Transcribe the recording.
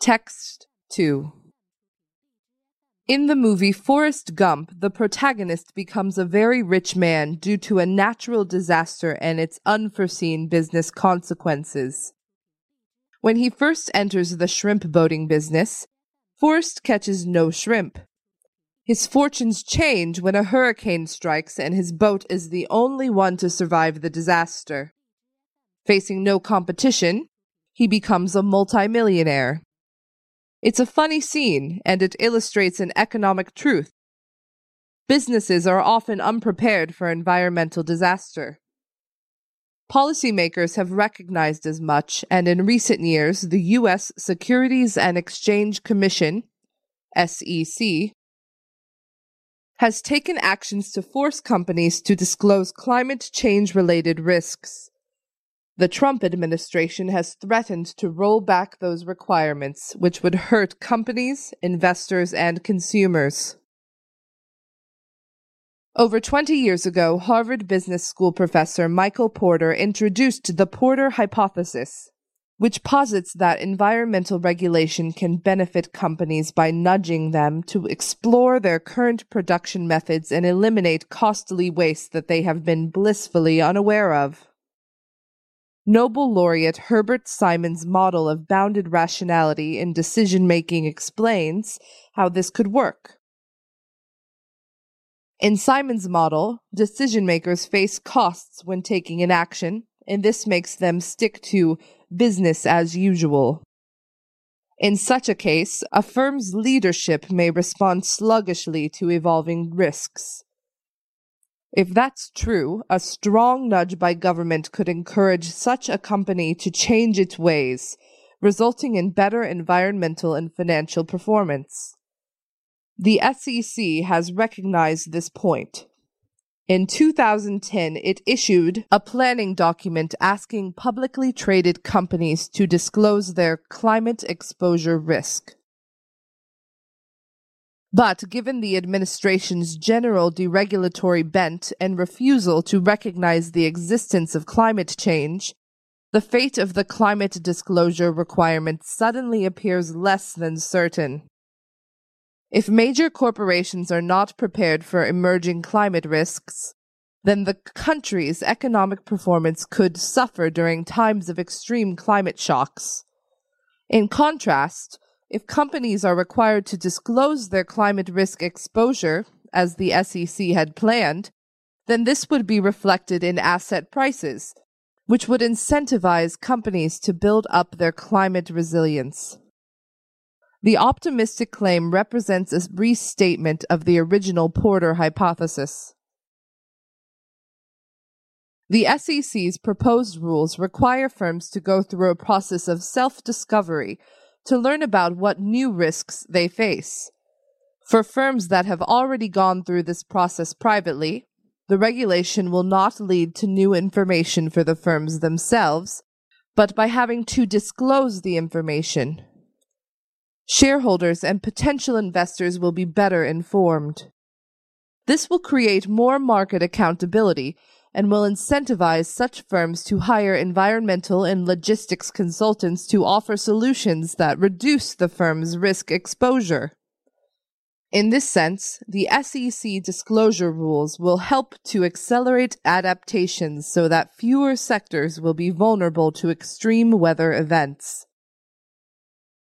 Text 2 In the movie Forrest Gump, the protagonist becomes a very rich man due to a natural disaster and its unforeseen business consequences. When he first enters the shrimp boating business, Forrest catches no shrimp. His fortunes change when a hurricane strikes and his boat is the only one to survive the disaster. Facing no competition, he becomes a multimillionaire. It's a funny scene, and it illustrates an economic truth. Businesses are often unprepared for environmental disaster. Policymakers have recognized as much, and in recent years, the U.S. Securities and Exchange Commission, SEC, has taken actions to force companies to disclose climate change related risks. The Trump administration has threatened to roll back those requirements, which would hurt companies, investors, and consumers. Over 20 years ago, Harvard Business School professor Michael Porter introduced the Porter hypothesis, which posits that environmental regulation can benefit companies by nudging them to explore their current production methods and eliminate costly waste that they have been blissfully unaware of. Nobel laureate Herbert Simon's model of bounded rationality in decision making explains how this could work. In Simon's model, decision makers face costs when taking an action, and this makes them stick to business as usual. In such a case, a firm's leadership may respond sluggishly to evolving risks. If that's true, a strong nudge by government could encourage such a company to change its ways, resulting in better environmental and financial performance. The SEC has recognized this point. In 2010, it issued a planning document asking publicly traded companies to disclose their climate exposure risk. But given the administration's general deregulatory bent and refusal to recognize the existence of climate change, the fate of the climate disclosure requirement suddenly appears less than certain. If major corporations are not prepared for emerging climate risks, then the country's economic performance could suffer during times of extreme climate shocks. In contrast, if companies are required to disclose their climate risk exposure, as the SEC had planned, then this would be reflected in asset prices, which would incentivize companies to build up their climate resilience. The optimistic claim represents a restatement of the original Porter hypothesis. The SEC's proposed rules require firms to go through a process of self discovery to learn about what new risks they face. For firms that have already gone through this process privately, the regulation will not lead to new information for the firms themselves, but by having to disclose the information. Shareholders and potential investors will be better informed. This will create more market accountability and will incentivize such firms to hire environmental and logistics consultants to offer solutions that reduce the firm's risk exposure. In this sense, the SEC disclosure rules will help to accelerate adaptations so that fewer sectors will be vulnerable to extreme weather events.